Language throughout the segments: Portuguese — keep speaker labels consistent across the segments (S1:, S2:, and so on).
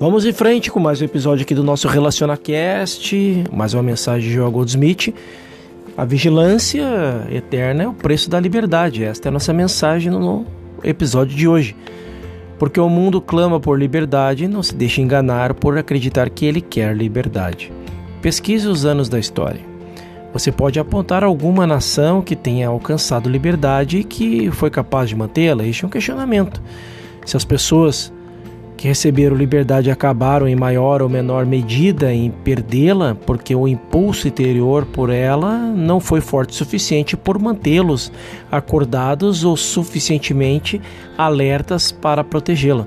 S1: Vamos em frente com mais um episódio aqui do nosso RelacionaCast, mais uma mensagem de João Goldsmith. A vigilância eterna é o preço da liberdade. Esta é a nossa mensagem no episódio de hoje. Porque o mundo clama por liberdade, não se deixe enganar por acreditar que ele quer liberdade. Pesquise os anos da história. Você pode apontar alguma nação que tenha alcançado liberdade e que foi capaz de mantê-la? Este é um questionamento. Se as pessoas que receberam liberdade acabaram em maior ou menor medida em perdê-la, porque o impulso interior por ela não foi forte o suficiente por mantê-los acordados ou suficientemente alertas para protegê-la.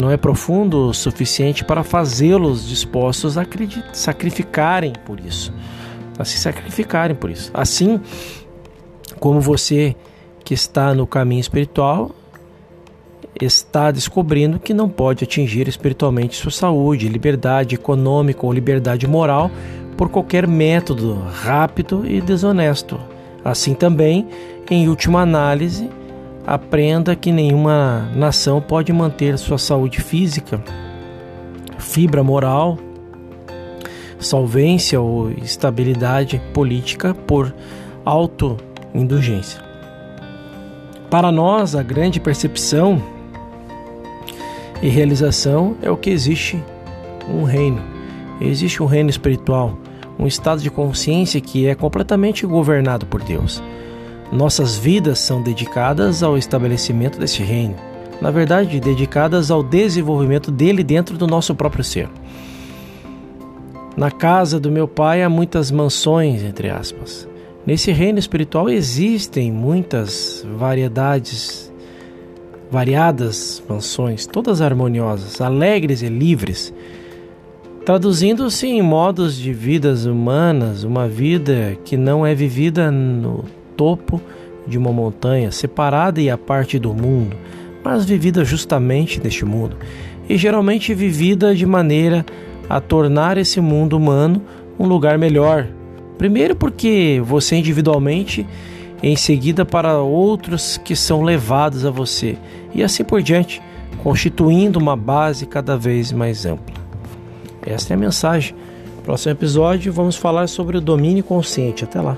S1: Não é profundo o suficiente para fazê-los dispostos a sacrificarem por isso, a se sacrificarem por isso. Assim como você que está no caminho espiritual está descobrindo que não pode atingir espiritualmente sua saúde, liberdade econômica ou liberdade moral por qualquer método rápido e desonesto. Assim também, em última análise, aprenda que nenhuma nação pode manter sua saúde física, fibra moral, solvência ou estabilidade política por autoindulgência. Para nós, a grande percepção e realização é o que existe um reino. Existe um reino espiritual, um estado de consciência que é completamente governado por Deus. Nossas vidas são dedicadas ao estabelecimento desse reino, na verdade, dedicadas ao desenvolvimento dele dentro do nosso próprio ser. Na casa do meu pai há muitas mansões, entre aspas. Nesse reino espiritual existem muitas variedades variadas mansões, todas harmoniosas, alegres e livres, traduzindo-se em modos de vidas humanas, uma vida que não é vivida no topo de uma montanha, separada e à parte do mundo, mas vivida justamente neste mundo, e geralmente vivida de maneira a tornar esse mundo humano um lugar melhor. Primeiro, porque você individualmente em seguida para outros que são levados a você, e assim por diante, constituindo uma base cada vez mais ampla. Esta é a mensagem. Próximo episódio vamos falar sobre o domínio consciente. Até lá.